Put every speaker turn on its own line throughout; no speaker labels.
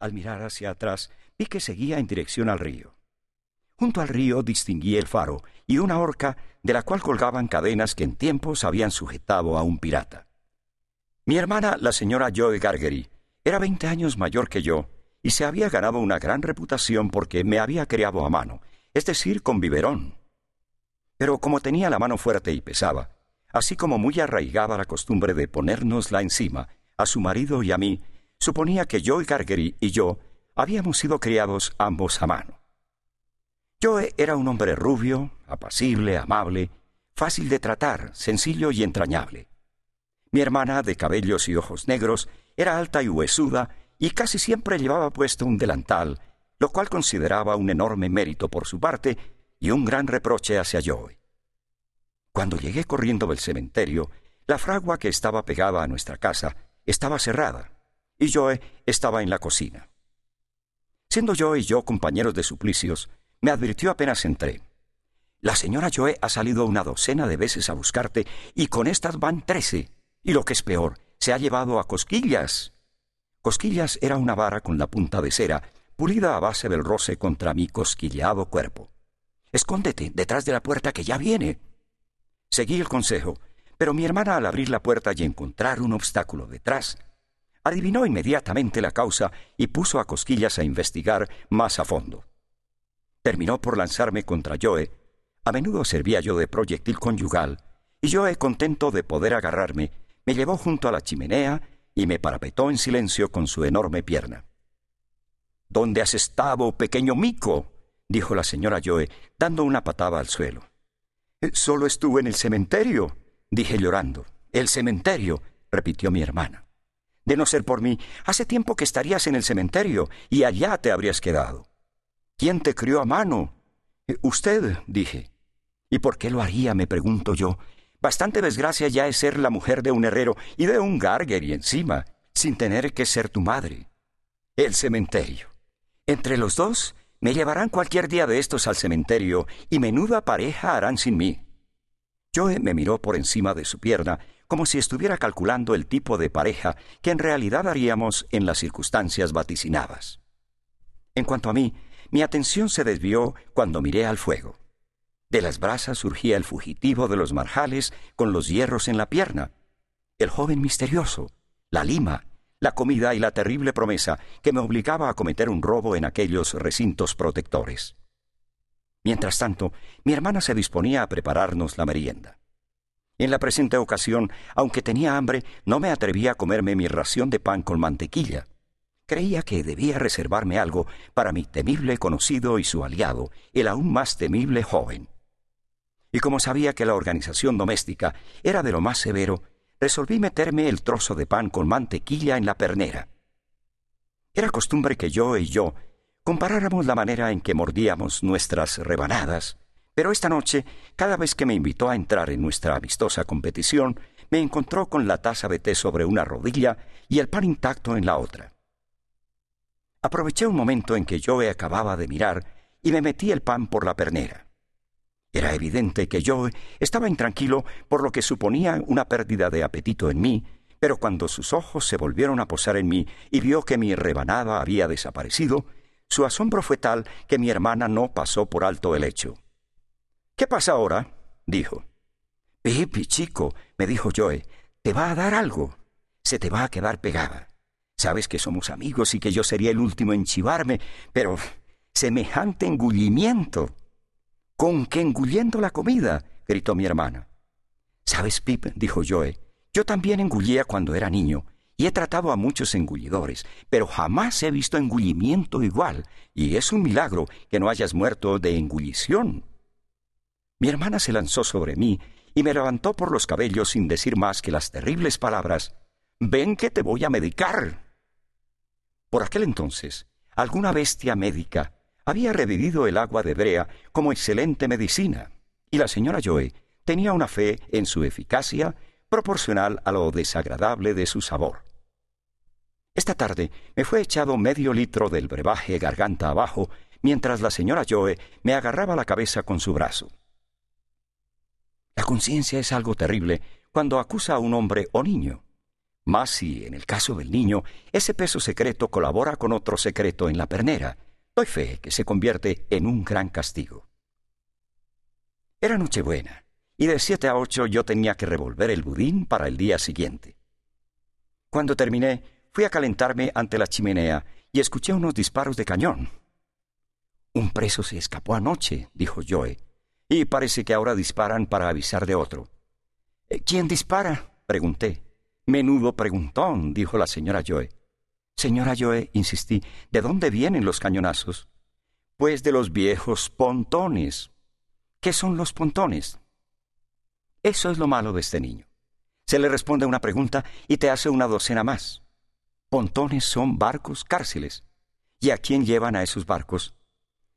Al mirar hacia atrás, vi que seguía en dirección al río. Junto al río distinguí el faro y una horca de la cual colgaban cadenas que en tiempos habían sujetado a un pirata. Mi hermana, la señora Joe Gargery, era veinte años mayor que yo y se había ganado una gran reputación porque me había criado a mano, es decir, con biberón. Pero como tenía la mano fuerte y pesaba, así como muy arraigada la costumbre de ponérnosla encima, a su marido y a mí, suponía que Joe Gargery y yo habíamos sido criados ambos a mano. Joe era un hombre rubio, apacible, amable, fácil de tratar, sencillo y entrañable. Mi hermana, de cabellos y ojos negros, era alta y huesuda y casi siempre llevaba puesto un delantal, lo cual consideraba un enorme mérito por su parte y un gran reproche hacia Joe. Cuando llegué corriendo del cementerio, la fragua que estaba pegada a nuestra casa estaba cerrada y Joe estaba en la cocina. Siendo Joe y yo compañeros de suplicios, me advirtió apenas entré. La señora Joe ha salido una docena de veces a buscarte y con estas van trece. Y lo que es peor, se ha llevado a Cosquillas. Cosquillas era una vara con la punta de cera, pulida a base del roce contra mi cosquilleado cuerpo. Escóndete detrás de la puerta que ya viene. Seguí el consejo, pero mi hermana al abrir la puerta y encontrar un obstáculo detrás, adivinó inmediatamente la causa y puso a Cosquillas a investigar más a fondo. Terminó por lanzarme contra Joe. A menudo servía yo de proyectil conyugal, y Joe, contento de poder agarrarme, me llevó junto a la chimenea y me parapetó en silencio con su enorme pierna. ¿Dónde has estado, pequeño mico? dijo la señora Joe, dando una patada al suelo. Eh, solo estuve en el cementerio, dije llorando. El cementerio, repitió mi hermana. De no ser por mí, hace tiempo que estarías en el cementerio y allá te habrías quedado. ¿Quién te crió a mano? Eh, usted, dije. ¿Y por qué lo haría? me pregunto yo, Bastante desgracia ya es ser la mujer de un herrero y de un y encima, sin tener que ser tu madre. El cementerio. Entre los dos, me llevarán cualquier día de estos al cementerio y menuda pareja harán sin mí. Joe me miró por encima de su pierna, como si estuviera calculando el tipo de pareja que en realidad haríamos en las circunstancias vaticinadas. En cuanto a mí, mi atención se desvió cuando miré al fuego. De las brasas surgía el fugitivo de los marjales con los hierros en la pierna, el joven misterioso, la lima, la comida y la terrible promesa que me obligaba a cometer un robo en aquellos recintos protectores. Mientras tanto, mi hermana se disponía a prepararnos la merienda. En la presente ocasión, aunque tenía hambre, no me atrevía a comerme mi ración de pan con mantequilla. Creía que debía reservarme algo para mi temible conocido y su aliado, el aún más temible joven y como sabía que la organización doméstica era de lo más severo, resolví meterme el trozo de pan con mantequilla en la pernera. Era costumbre que yo y yo comparáramos la manera en que mordíamos nuestras rebanadas, pero esta noche, cada vez que me invitó a entrar en nuestra amistosa competición, me encontró con la taza de té sobre una rodilla y el pan intacto en la otra. Aproveché un momento en que yo acababa de mirar y me metí el pan por la pernera. Era evidente que yo estaba intranquilo por lo que suponía una pérdida de apetito en mí, pero cuando sus ojos se volvieron a posar en mí y vio que mi rebanada había desaparecido, su asombro fue tal que mi hermana no pasó por alto el hecho. ¿Qué pasa ahora? dijo. Pipi, chico, me dijo Joe, te va a dar algo. Se te va a quedar pegada. Sabes que somos amigos y que yo sería el último en chivarme, pero semejante engullimiento. ¿Con qué engulliendo la comida? gritó mi hermana. ¿Sabes, Pip? dijo Joe. Yo también engullía cuando era niño, y he tratado a muchos engullidores, pero jamás he visto engullimiento igual, y es un milagro que no hayas muerto de engullición. Mi hermana se lanzó sobre mí y me levantó por los cabellos sin decir más que las terribles palabras Ven que te voy a medicar. Por aquel entonces, alguna bestia médica había revivido el agua de brea como excelente medicina, y la señora Joe tenía una fe en su eficacia proporcional a lo desagradable de su sabor. Esta tarde me fue echado medio litro del brebaje garganta abajo, mientras la señora Joe me agarraba la cabeza con su brazo. La conciencia es algo terrible cuando acusa a un hombre o niño. Más si, en el caso del niño, ese peso secreto colabora con otro secreto en la pernera, doy fe que se convierte en un gran castigo. Era Nochebuena, y de siete a ocho yo tenía que revolver el budín para el día siguiente. Cuando terminé, fui a calentarme ante la chimenea y escuché unos disparos de cañón. Un preso se escapó anoche, dijo Joe, y parece que ahora disparan para avisar de otro. Eh, ¿Quién dispara? pregunté. Menudo preguntón, dijo la señora Joe. Señora Joe, insistí, ¿de dónde vienen los cañonazos? Pues de los viejos pontones. ¿Qué son los pontones? Eso es lo malo de este niño. Se le responde una pregunta y te hace una docena más. Pontones son barcos cárceles. ¿Y a quién llevan a esos barcos?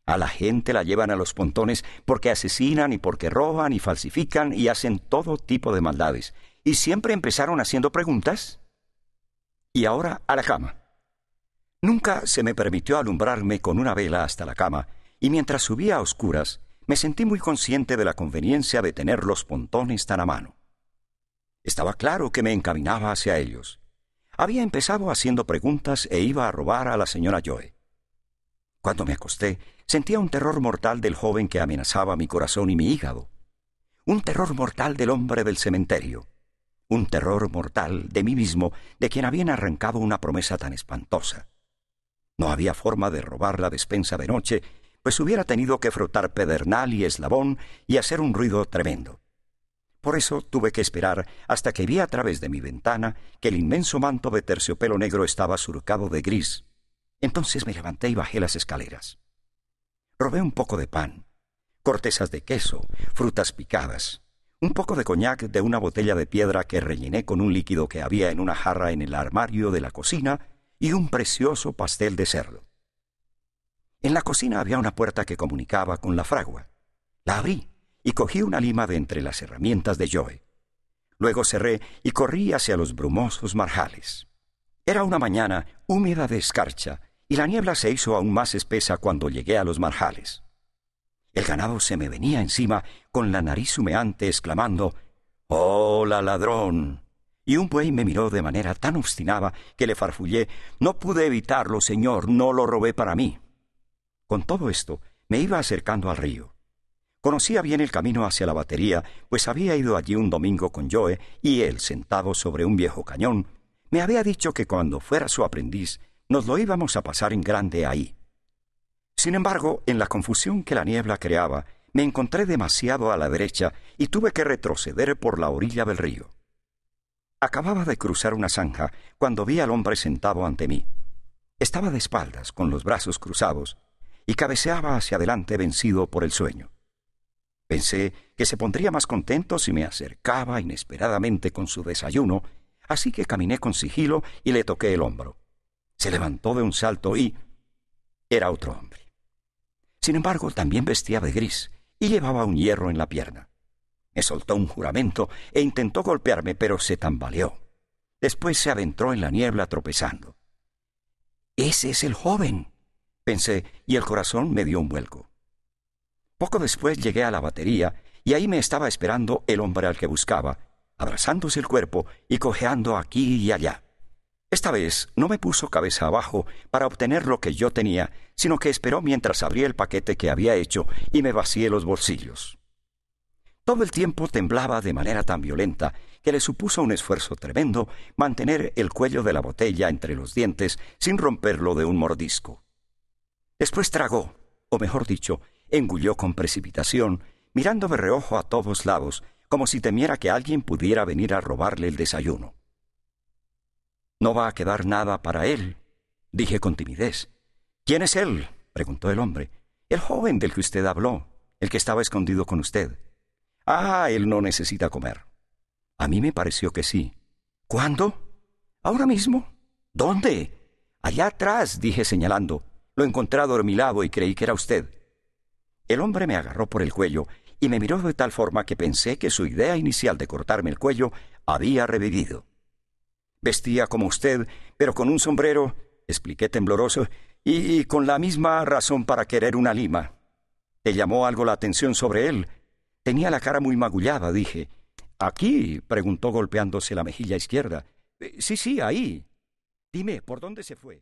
A la gente la llevan a los pontones porque asesinan y porque roban y falsifican y hacen todo tipo de maldades. Y siempre empezaron haciendo preguntas. Y ahora a la cama. Nunca se me permitió alumbrarme con una vela hasta la cama, y mientras subía a oscuras, me sentí muy consciente de la conveniencia de tener los pontones tan a mano. Estaba claro que me encaminaba hacia ellos. Había empezado haciendo preguntas e iba a robar a la señora Joe. Cuando me acosté, sentía un terror mortal del joven que amenazaba mi corazón y mi hígado. Un terror mortal del hombre del cementerio. Un terror mortal de mí mismo, de quien habían arrancado una promesa tan espantosa. No había forma de robar la despensa de noche pues hubiera tenido que frotar pedernal y eslabón y hacer un ruido tremendo. Por eso tuve que esperar hasta que vi a través de mi ventana que el inmenso manto de terciopelo negro estaba surcado de gris. Entonces me levanté y bajé las escaleras. Robé un poco de pan, cortezas de queso, frutas picadas, un poco de coñac de una botella de piedra que rellené con un líquido que había en una jarra en el armario de la cocina y un precioso pastel de cerdo. En la cocina había una puerta que comunicaba con la fragua. La abrí y cogí una lima de entre las herramientas de Joe. Luego cerré y corrí hacia los brumosos marjales. Era una mañana húmeda de escarcha y la niebla se hizo aún más espesa cuando llegué a los marjales. El ganado se me venía encima con la nariz humeante exclamando Hola, ladrón. Y un buey me miró de manera tan obstinada que le farfullé No pude evitarlo, señor, no lo robé para mí. Con todo esto, me iba acercando al río. Conocía bien el camino hacia la batería, pues había ido allí un domingo con Joe y él, sentado sobre un viejo cañón, me había dicho que cuando fuera su aprendiz nos lo íbamos a pasar en grande ahí. Sin embargo, en la confusión que la niebla creaba, me encontré demasiado a la derecha y tuve que retroceder por la orilla del río. Acababa de cruzar una zanja cuando vi al hombre sentado ante mí. Estaba de espaldas, con los brazos cruzados, y cabeceaba hacia adelante vencido por el sueño. Pensé que se pondría más contento si me acercaba inesperadamente con su desayuno, así que caminé con sigilo y le toqué el hombro. Se levantó de un salto y... era otro hombre. Sin embargo, también vestía de gris y llevaba un hierro en la pierna. Me soltó un juramento e intentó golpearme, pero se tambaleó. Después se adentró en la niebla tropezando. Ese es el joven, pensé, y el corazón me dio un vuelco. Poco después llegué a la batería y ahí me estaba esperando el hombre al que buscaba, abrazándose el cuerpo y cojeando aquí y allá. Esta vez no me puso cabeza abajo para obtener lo que yo tenía, sino que esperó mientras abría el paquete que había hecho y me vacié los bolsillos. Todo el tiempo temblaba de manera tan violenta que le supuso un esfuerzo tremendo mantener el cuello de la botella entre los dientes sin romperlo de un mordisco. Después tragó, o mejor dicho, engulló con precipitación, mirando de reojo a todos lados, como si temiera que alguien pudiera venir a robarle el desayuno. No va a quedar nada para él, dije con timidez. ¿Quién es él? preguntó el hombre. El joven del que usted habló, el que estaba escondido con usted. Ah, él no necesita comer. A mí me pareció que sí. ¿Cuándo? ¿Ahora mismo? ¿Dónde? Allá atrás, dije señalando. Lo encontré adormilado y creí que era usted. El hombre me agarró por el cuello y me miró de tal forma que pensé que su idea inicial de cortarme el cuello había revivido. Vestía como usted, pero con un sombrero, expliqué tembloroso, y, con la misma razón para querer una lima. ¿Te llamó algo la atención sobre él? Tenía la cara muy magullada, dije. ¿Aquí? preguntó golpeándose la mejilla izquierda. Sí, sí, ahí. Dime, ¿por dónde se fue?